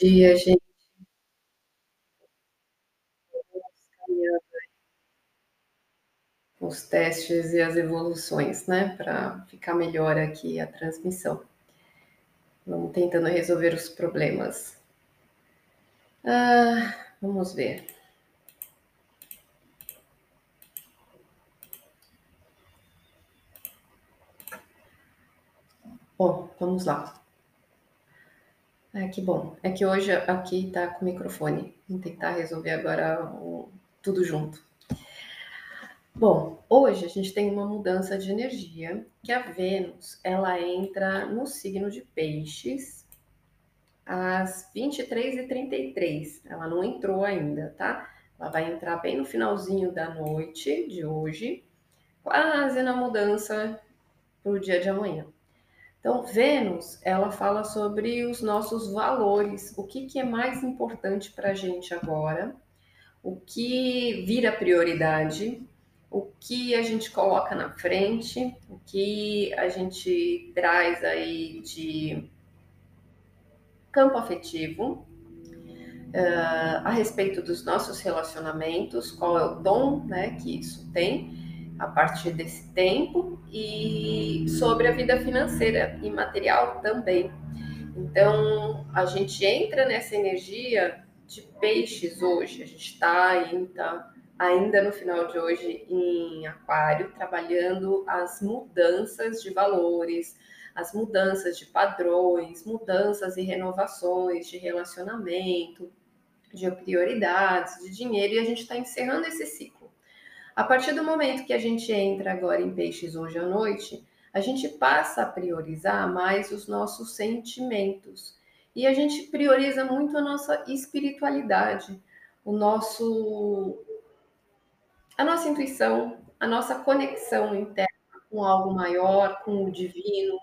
dia, gente. Os testes e as evoluções, né, para ficar melhor aqui a transmissão. Vamos tentando resolver os problemas. Ah, vamos ver. Bom, vamos lá. Ah, que bom. É que hoje aqui está com o microfone. Vamos tentar resolver agora o, tudo junto. Bom, hoje a gente tem uma mudança de energia, que a Vênus, ela entra no signo de Peixes às 23h33. Ela não entrou ainda, tá? Ela vai entrar bem no finalzinho da noite de hoje, quase na mudança para o dia de amanhã. Então, Vênus, ela fala sobre os nossos valores, o que, que é mais importante para a gente agora, o que vira prioridade, o que a gente coloca na frente, o que a gente traz aí de campo afetivo, uh, a respeito dos nossos relacionamentos, qual é o dom né, que isso tem a partir desse tempo e sobre a vida financeira e material também. Então, a gente entra nessa energia de peixes hoje, a gente está ainda, ainda no final de hoje em Aquário, trabalhando as mudanças de valores, as mudanças de padrões, mudanças e renovações de relacionamento, de prioridades, de dinheiro, e a gente está encerrando esse ciclo. A partir do momento que a gente entra agora em peixes hoje à noite, a gente passa a priorizar mais os nossos sentimentos. E a gente prioriza muito a nossa espiritualidade, o nosso a nossa intuição, a nossa conexão interna com algo maior, com o divino,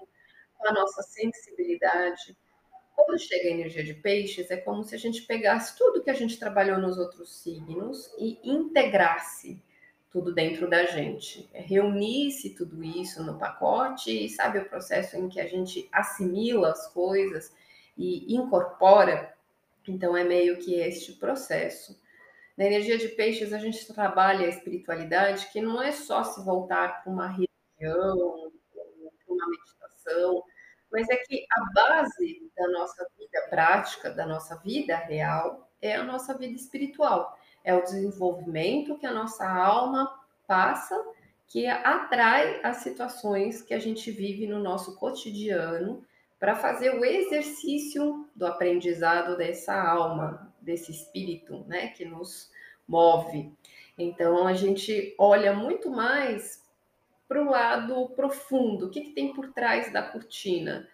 com a nossa sensibilidade. Quando chega a energia de peixes, é como se a gente pegasse tudo que a gente trabalhou nos outros signos e integrasse tudo dentro da gente. É reunisse tudo isso no pacote e sabe o processo em que a gente assimila as coisas e incorpora. Então é meio que este processo. Na energia de peixes a gente trabalha a espiritualidade que não é só se voltar para uma religião, para uma meditação, mas é que a base da nossa vida prática, da nossa vida real, é a nossa vida espiritual é o desenvolvimento que a nossa alma passa, que atrai as situações que a gente vive no nosso cotidiano para fazer o exercício do aprendizado dessa alma, desse espírito, né, que nos move. Então a gente olha muito mais para o lado profundo, o que, que tem por trás da cortina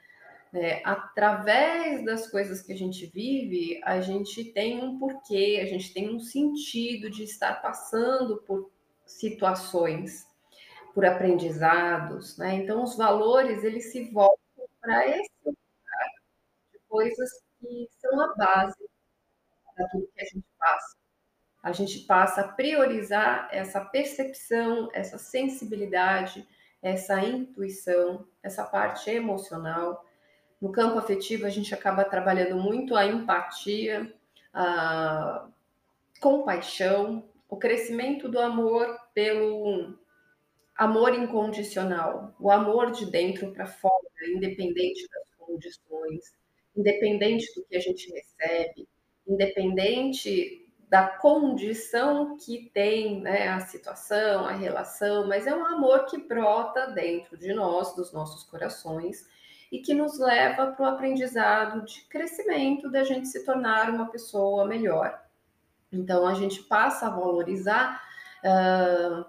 é, através das coisas que a gente vive, a gente tem um porquê, a gente tem um sentido de estar passando por situações, por aprendizados, né? Então, os valores, eles se voltam para esse lugar de coisas que são a base daquilo que a gente passa. A gente passa a priorizar essa percepção, essa sensibilidade, essa intuição, essa parte emocional, no campo afetivo, a gente acaba trabalhando muito a empatia, a compaixão, o crescimento do amor pelo amor incondicional, o amor de dentro para fora, independente das condições, independente do que a gente recebe, independente da condição que tem né, a situação, a relação, mas é um amor que brota dentro de nós, dos nossos corações, e que nos leva para o aprendizado de crescimento, da gente se tornar uma pessoa melhor. Então, a gente passa a valorizar uh,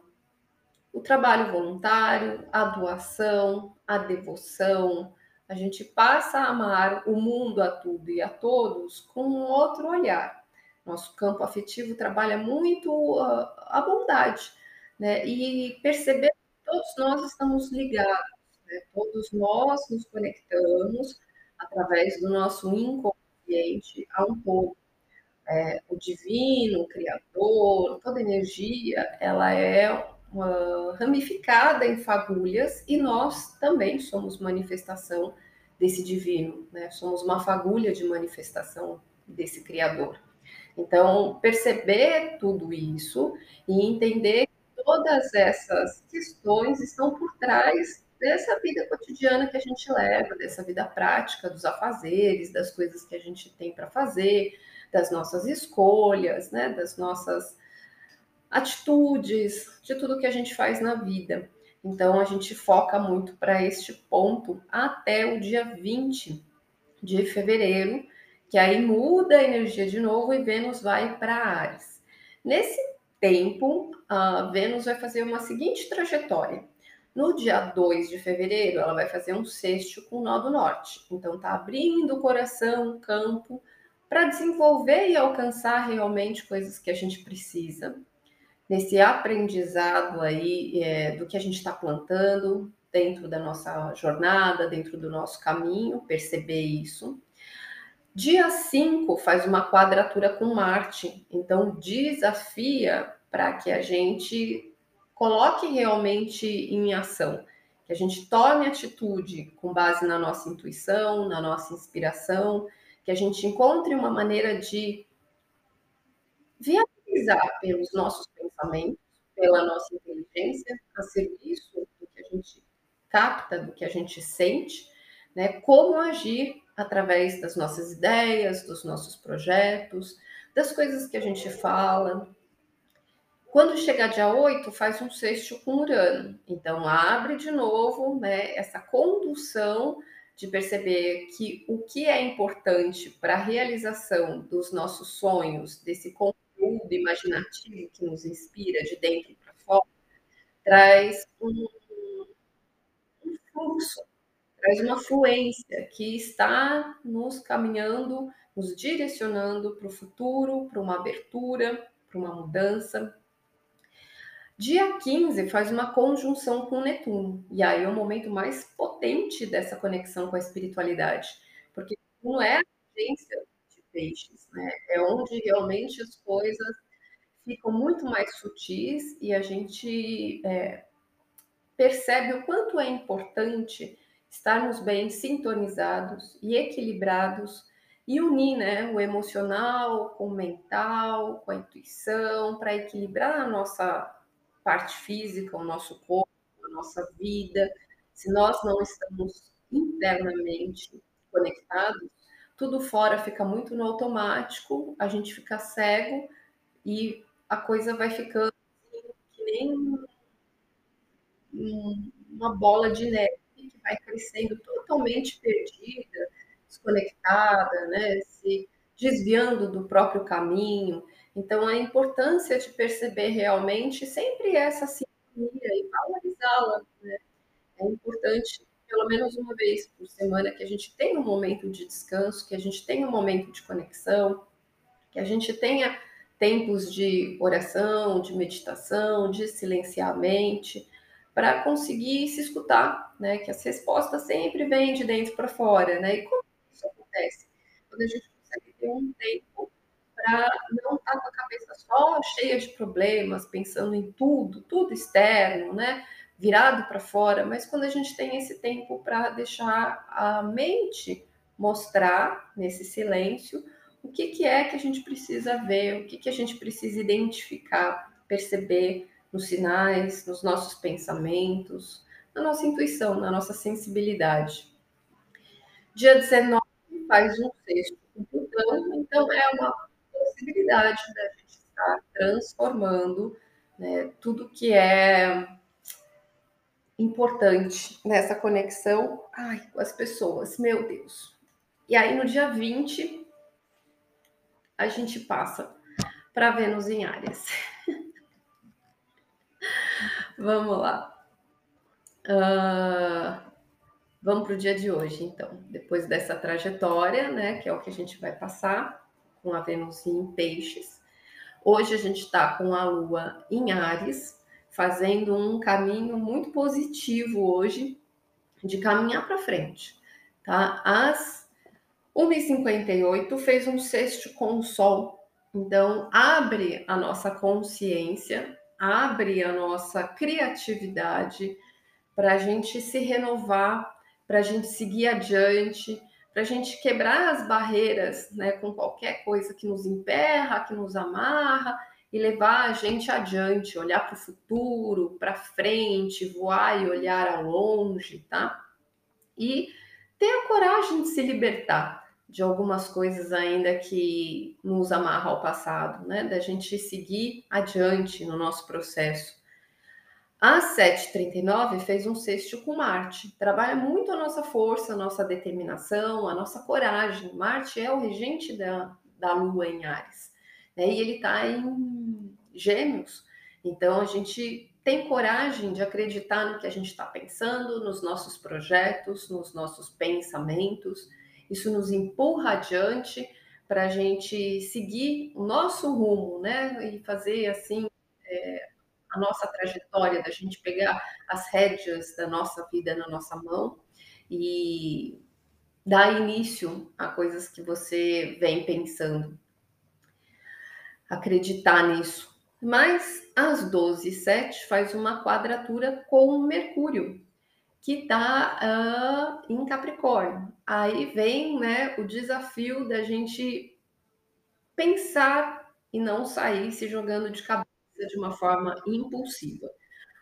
o trabalho voluntário, a doação, a devoção. A gente passa a amar o mundo a tudo e a todos com um outro olhar. Nosso campo afetivo trabalha muito uh, a bondade, né? E perceber que todos nós estamos ligados né? Todos nós nos conectamos através do nosso inconsciente a um todo. É, o divino, o criador, toda energia, ela é uma, ramificada em fagulhas e nós também somos manifestação desse divino, né? Somos uma fagulha de manifestação desse Criador. Então, perceber tudo isso e entender que todas essas questões estão por trás dessa vida cotidiana que a gente leva, dessa vida prática, dos afazeres, das coisas que a gente tem para fazer, das nossas escolhas, né, das nossas atitudes, de tudo que a gente faz na vida. Então, a gente foca muito para este ponto até o dia 20 de fevereiro, que aí muda a energia de novo e Vênus vai para Ares. Nesse tempo, a Vênus vai fazer uma seguinte trajetória. No dia 2 de fevereiro, ela vai fazer um sexto com o nó do norte. Então, tá abrindo o coração, o campo, para desenvolver e alcançar realmente coisas que a gente precisa. Nesse aprendizado aí é, do que a gente está plantando dentro da nossa jornada, dentro do nosso caminho, perceber isso. Dia 5 faz uma quadratura com Marte, então desafia para que a gente coloque realmente em ação, que a gente tome atitude com base na nossa intuição, na nossa inspiração, que a gente encontre uma maneira de viabilizar pelos nossos pensamentos, pela nossa inteligência, a serviço do que a gente capta, do que a gente sente, né? Como agir através das nossas ideias, dos nossos projetos, das coisas que a gente fala, quando chegar dia 8, faz um sexto com Urano. Então, abre de novo né, essa condução de perceber que o que é importante para a realização dos nossos sonhos, desse conteúdo imaginativo que nos inspira de dentro para fora, traz um, um fluxo, traz uma fluência que está nos caminhando, nos direcionando para o futuro, para uma abertura, para uma mudança. Dia 15 faz uma conjunção com Netuno, e aí é o momento mais potente dessa conexão com a espiritualidade, porque não é a agência de peixes, né? É onde realmente as coisas ficam muito mais sutis e a gente é, percebe o quanto é importante estarmos bem sintonizados e equilibrados e unir né, o emocional com o mental, com a intuição, para equilibrar a nossa parte física, o nosso corpo, a nossa vida, se nós não estamos internamente conectados, tudo fora fica muito no automático, a gente fica cego e a coisa vai ficando que nem uma bola de neve que vai crescendo totalmente perdida, desconectada, né? se desviando do próprio caminho. Então, a importância de perceber realmente sempre essa sintonia e valorizá-la. Né? É importante, pelo menos uma vez por semana, que a gente tenha um momento de descanso, que a gente tenha um momento de conexão, que a gente tenha tempos de oração, de meditação, de silenciar a mente, para conseguir se escutar, né? Que as respostas sempre vêm de dentro para fora, né? E como isso acontece? Quando a gente consegue ter um tempo para não estar tá com a cabeça só cheia de problemas, pensando em tudo, tudo externo, né? Virado para fora, mas quando a gente tem esse tempo para deixar a mente mostrar nesse silêncio o que, que é que a gente precisa ver, o que, que a gente precisa identificar, perceber nos sinais, nos nossos pensamentos, na nossa intuição, na nossa sensibilidade. Dia 19 faz um sexto com Plutão, então é uma possibilidade da gente estar transformando né, tudo que é importante nessa conexão ai, com as pessoas, meu Deus. E aí no dia 20 a gente passa para Vênus em Áreas. Vamos lá. Uh, vamos para o dia de hoje, então. Depois dessa trajetória, né, que é o que a gente vai passar, com a Vênus em Peixes. Hoje a gente está com a Lua em Ares, fazendo um caminho muito positivo hoje de caminhar para frente, tá? Às 1h58 fez um sexto com o Sol, então abre a nossa consciência, abre a nossa criatividade para a gente se renovar, para a gente seguir adiante, para a gente quebrar as barreiras né, com qualquer coisa que nos emperra, que nos amarra e levar a gente adiante, olhar para o futuro, para frente, voar e olhar ao longe, tá? E ter a coragem de se libertar de algumas coisas ainda que nos amarra ao passado, né? Da gente seguir adiante no nosso processo. A 739 fez um sexto com Marte. Trabalha muito a nossa força, a nossa determinação, a nossa coragem. Marte é o regente da, da Lua em Ares. Né? E ele está em Gêmeos. Então a gente tem coragem de acreditar no que a gente está pensando, nos nossos projetos, nos nossos pensamentos. Isso nos empurra adiante para a gente seguir o nosso rumo, né? E fazer assim. É, a nossa trajetória, da gente pegar as rédeas da nossa vida na nossa mão e dar início a coisas que você vem pensando. Acreditar nisso. Mas às 12 h 07 faz uma quadratura com Mercúrio, que está uh, ah, em Capricórnio. Aí vem né, o desafio da gente pensar e não sair se jogando de cabeça de uma forma impulsiva.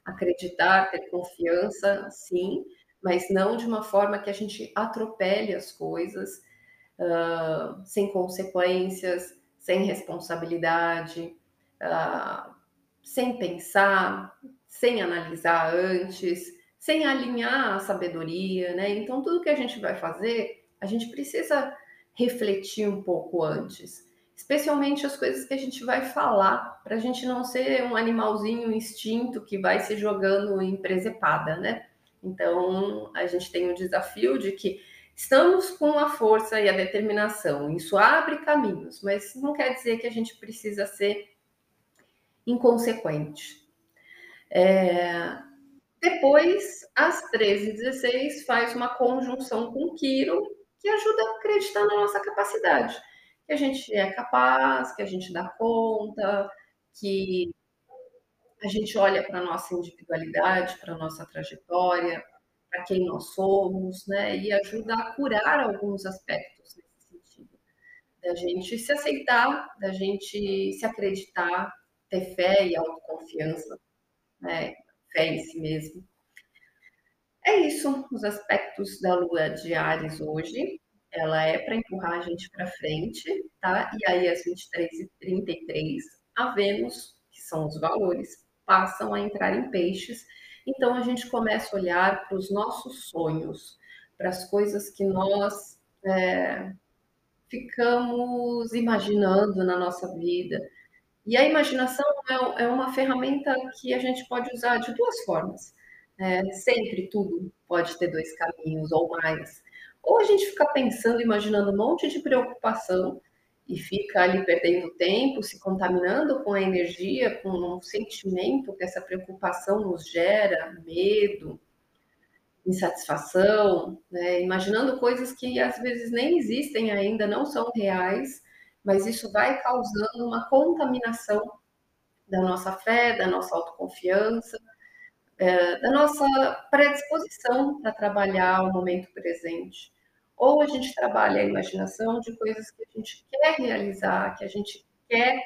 Acreditar, ter confiança, sim, mas não de uma forma que a gente atropele as coisas uh, sem consequências, sem responsabilidade, uh, sem pensar, sem analisar antes, sem alinhar a sabedoria, né? Então, tudo que a gente vai fazer, a gente precisa refletir um pouco antes especialmente as coisas que a gente vai falar, para a gente não ser um animalzinho instinto que vai se jogando em presepada, né? Então, a gente tem o desafio de que estamos com a força e a determinação, isso abre caminhos, mas não quer dizer que a gente precisa ser inconsequente. É... Depois, às 13h16, faz uma conjunção com Quiro, que ajuda a acreditar na nossa capacidade que a gente é capaz, que a gente dá conta, que a gente olha para a nossa individualidade, para a nossa trajetória, para quem nós somos, né? E ajuda a curar alguns aspectos nesse sentido. Da gente se aceitar, da gente se acreditar, ter fé e autoconfiança, né? Fé em si mesmo. É isso, os aspectos da lua de Ares hoje ela é para empurrar a gente para frente, tá? E aí, às 23h33, a Vênus, que são os valores, passam a entrar em peixes. Então, a gente começa a olhar para os nossos sonhos, para as coisas que nós é, ficamos imaginando na nossa vida. E a imaginação é, é uma ferramenta que a gente pode usar de duas formas. É, sempre tudo pode ter dois caminhos ou mais. Ou a gente fica pensando, imaginando um monte de preocupação e fica ali perdendo tempo, se contaminando com a energia, com um sentimento que essa preocupação nos gera, medo, insatisfação, né? imaginando coisas que às vezes nem existem ainda, não são reais, mas isso vai causando uma contaminação da nossa fé, da nossa autoconfiança, é, nossa predisposição para trabalhar o momento presente. Ou a gente trabalha a imaginação de coisas que a gente quer realizar, que a gente quer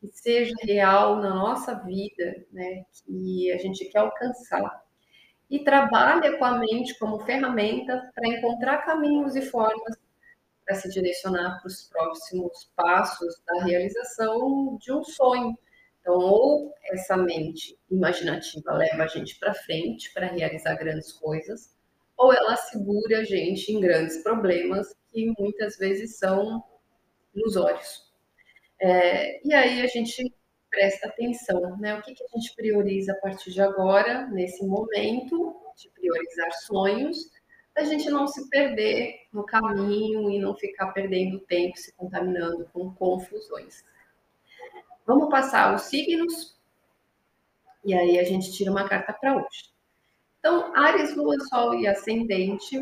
que seja real na nossa vida, né? que a gente quer alcançar. E trabalha com a mente como ferramenta para encontrar caminhos e formas para se direcionar para os próximos passos da realização de um sonho então, ou essa mente imaginativa leva a gente para frente para realizar grandes coisas, ou ela segura a gente em grandes problemas que muitas vezes são ilusórios. É, e aí a gente presta atenção, né? O que, que a gente prioriza a partir de agora, nesse momento de priorizar sonhos, a gente não se perder no caminho e não ficar perdendo tempo se contaminando com confusões. Vamos passar os signos e aí a gente tira uma carta para hoje. Então, Ares, Lua, Sol e Ascendente,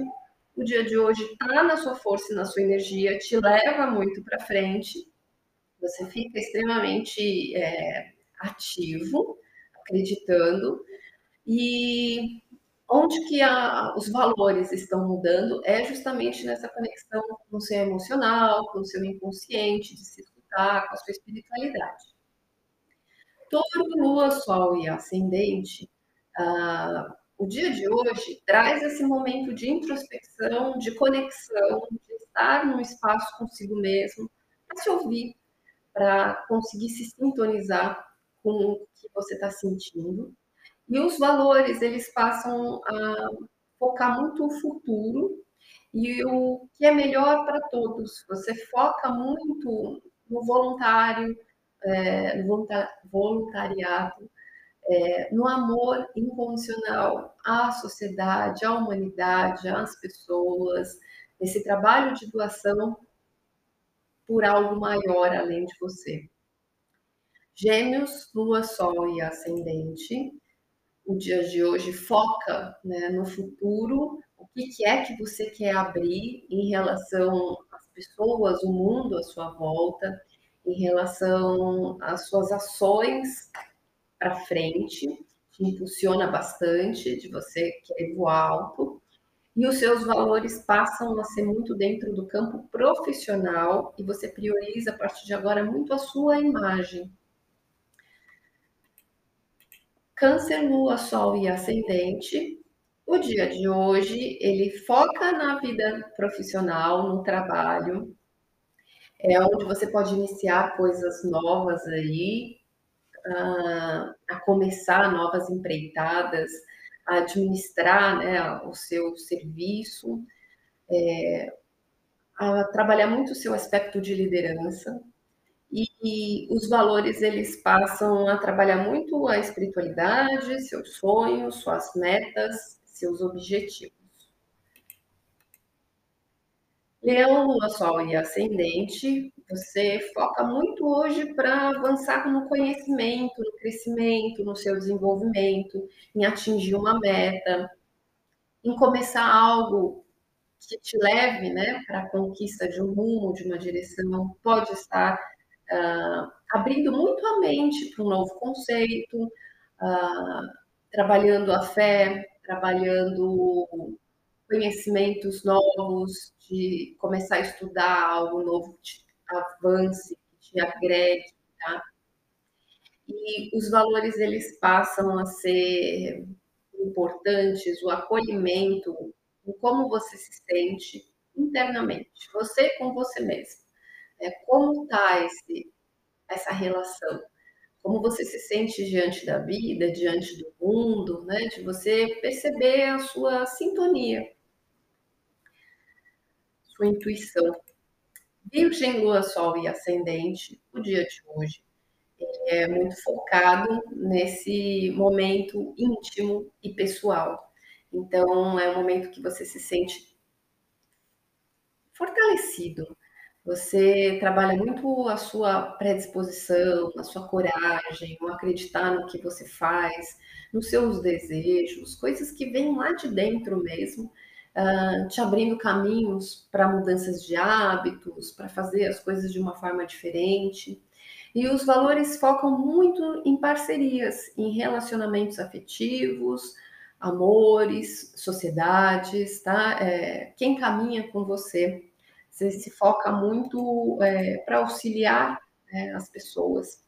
o dia de hoje está na sua força e na sua energia, te leva muito para frente, você fica extremamente é, ativo, acreditando, e Onde que a os valores estão mudando é justamente nessa conexão com o seu emocional, com o seu inconsciente, de se escutar, com a sua espiritualidade. Touro, Lua, Sol e Ascendente, ah, o dia de hoje traz esse momento de introspecção, de conexão, de estar num espaço consigo mesmo, para se ouvir, para conseguir se sintonizar com o que você está sentindo. E os valores, eles passam a focar muito o futuro e o que é melhor para todos. Você foca muito no voluntário, é, no voluntariado, é, no amor incondicional à sociedade, à humanidade, às pessoas, nesse trabalho de doação por algo maior além de você. Gêmeos, Lua, Sol e Ascendente. O dia de hoje foca né, no futuro, o que, que é que você quer abrir em relação às pessoas, o mundo à sua volta, em relação às suas ações para frente, te impulsiona bastante de você querer voar alto. E os seus valores passam a ser muito dentro do campo profissional e você prioriza a partir de agora muito a sua imagem. Câncer, Lua, Sol e Ascendente. O dia de hoje ele foca na vida profissional, no trabalho, é onde você pode iniciar coisas novas aí, a, a começar novas empreitadas, a administrar né, o seu serviço, é, a trabalhar muito o seu aspecto de liderança. E, e, os valores eles passam a trabalhar muito a espiritualidade, seus sonhos, suas metas, seus objetivos. Leão, Lua, Sol e Ascendente, você foca muito hoje para avançar no conhecimento, no crescimento, no seu desenvolvimento, em atingir uma meta, em começar algo que te leve né, para a conquista de um rumo, de uma direção, pode estar uh, abrindo muito a mente para um novo conceito, uh, trabalhando a fé, trabalhando conhecimentos novos, de começar a estudar algo novo que te avance, que te agregue, tá? E os valores, eles passam a ser importantes, o acolhimento, o como você se sente internamente, você com você mesmo. É, como está essa relação? Como você se sente diante da vida, diante do mundo, né? De você perceber a sua sintonia sua intuição. Virgem, Lua, Sol e Ascendente, o dia de hoje é muito focado nesse momento íntimo e pessoal. Então, é um momento que você se sente fortalecido. Você trabalha muito a sua predisposição, a sua coragem, o acreditar no que você faz, nos seus desejos, coisas que vêm lá de dentro mesmo te abrindo caminhos para mudanças de hábitos, para fazer as coisas de uma forma diferente. E os valores focam muito em parcerias, em relacionamentos afetivos, amores, sociedades, tá? É, quem caminha com você, você se foca muito é, para auxiliar é, as pessoas.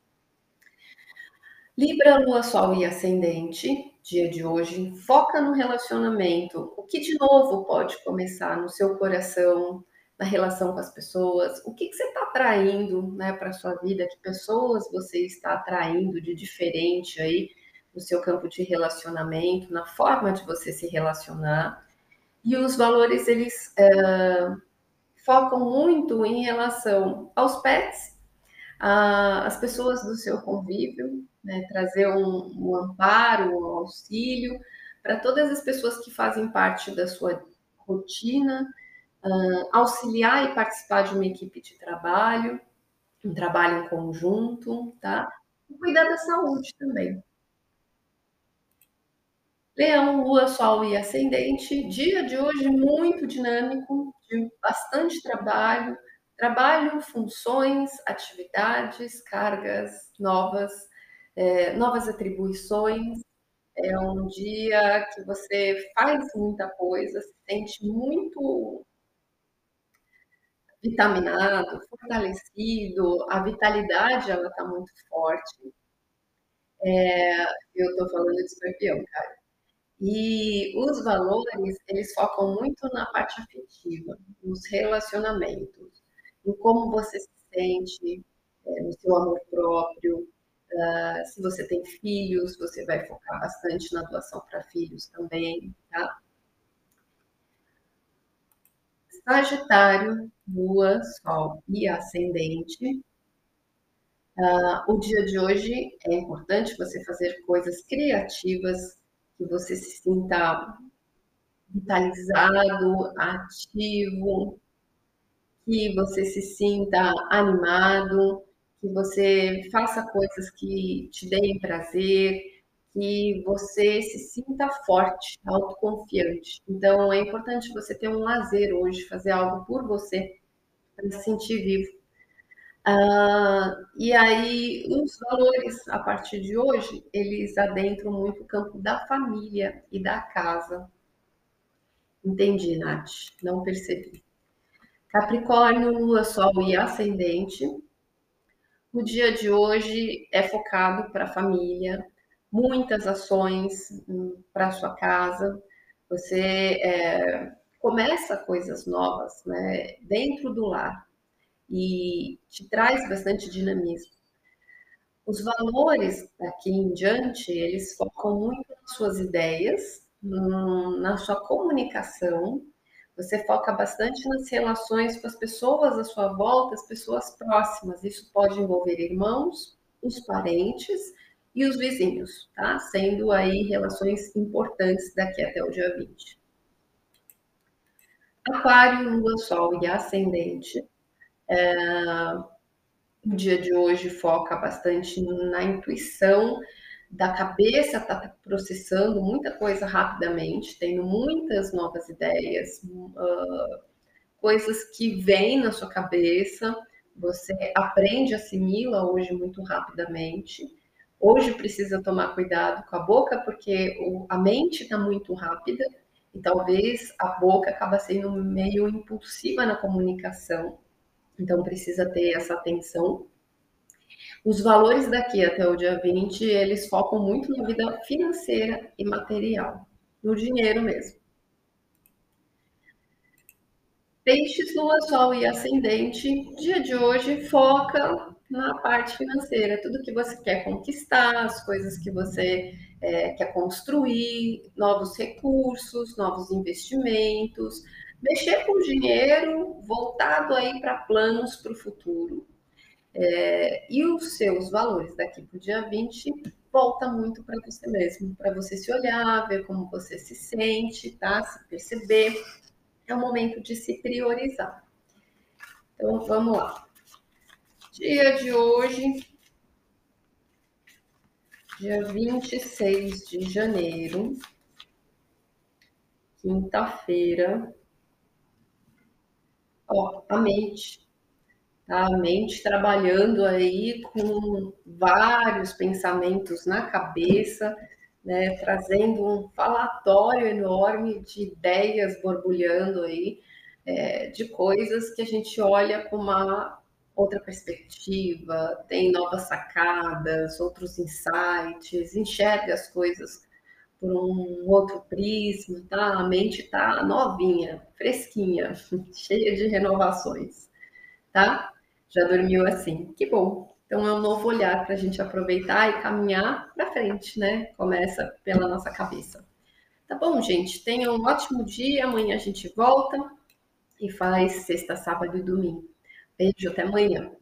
Libra, Lua, Sol e Ascendente dia de hoje, foca no relacionamento. O que de novo pode começar no seu coração, na relação com as pessoas? O que, que você está atraindo né, para a sua vida? Que pessoas você está atraindo de diferente aí no seu campo de relacionamento, na forma de você se relacionar? E os valores, eles é, focam muito em relação aos pets, às pessoas do seu convívio, né, trazer um, um amparo, um auxílio para todas as pessoas que fazem parte da sua rotina, uh, auxiliar e participar de uma equipe de trabalho, um trabalho em conjunto, tá? E cuidar da saúde também. Leão, Lua, Sol e Ascendente, dia de hoje muito dinâmico, de bastante trabalho, trabalho, funções, atividades, cargas novas, é, novas atribuições, é um dia que você faz muita coisa, se sente muito vitaminado, fortalecido, a vitalidade ela tá muito forte. É, eu tô falando de escorpião, cara. E os valores, eles focam muito na parte afetiva, nos relacionamentos, em como você se sente, é, no seu amor próprio. Se você tem filhos, você vai focar bastante na doação para filhos também, tá? Sagitário, Lua, Sol e Ascendente. Uh, o dia de hoje é importante você fazer coisas criativas, que você se sinta vitalizado, ativo, que você se sinta animado, que você faça coisas que te deem prazer, que você se sinta forte, autoconfiante. Então, é importante você ter um lazer hoje, fazer algo por você, para se sentir vivo. Ah, e aí, os valores, a partir de hoje, eles adentram muito o campo da família e da casa. Entendi, Nath, não percebi. Capricórnio, Lua, Sol e Ascendente. O dia de hoje é focado para a família, muitas ações hum, para sua casa. Você é, começa coisas novas né, dentro do lar e te traz bastante dinamismo. Os valores daqui em diante, eles focam muito nas suas ideias, na sua comunicação, você foca bastante nas relações com as pessoas à sua volta, as pessoas próximas. Isso pode envolver irmãos, os parentes e os vizinhos, tá? Sendo aí relações importantes daqui até o dia 20. Aquário, Lua, Sol e Ascendente. É... O dia de hoje foca bastante na intuição da cabeça está processando muita coisa rapidamente, tendo muitas novas ideias, uh, coisas que vêm na sua cabeça, você aprende, assimila hoje muito rapidamente. Hoje precisa tomar cuidado com a boca, porque o, a mente está muito rápida e talvez a boca acaba sendo meio impulsiva na comunicação. Então precisa ter essa atenção os valores daqui até o dia 20, eles focam muito na vida financeira e material, no dinheiro mesmo. Peixes, Lua, Sol e Ascendente, dia de hoje foca na parte financeira, tudo que você quer conquistar, as coisas que você é, quer construir, novos recursos, novos investimentos, mexer com dinheiro voltado aí para planos para o futuro. É, e os seus valores daqui para o dia 20 volta muito para você mesmo, para você se olhar, ver como você se sente, tá? Se perceber. É o momento de se priorizar. Então vamos lá. Dia de hoje, dia 26 de janeiro, quinta-feira. Ó, a mente a mente trabalhando aí com vários pensamentos na cabeça, né, trazendo um falatório enorme de ideias borbulhando aí, é, de coisas que a gente olha com uma outra perspectiva, tem novas sacadas, outros insights, enxerga as coisas por um outro prisma, tá? A mente tá novinha, fresquinha, cheia de renovações, tá? Já dormiu assim. Que bom. Então é um novo olhar para a gente aproveitar e caminhar para frente, né? Começa pela nossa cabeça. Tá bom, gente? Tenha um ótimo dia. Amanhã a gente volta e faz sexta, sábado e domingo. Beijo, até amanhã.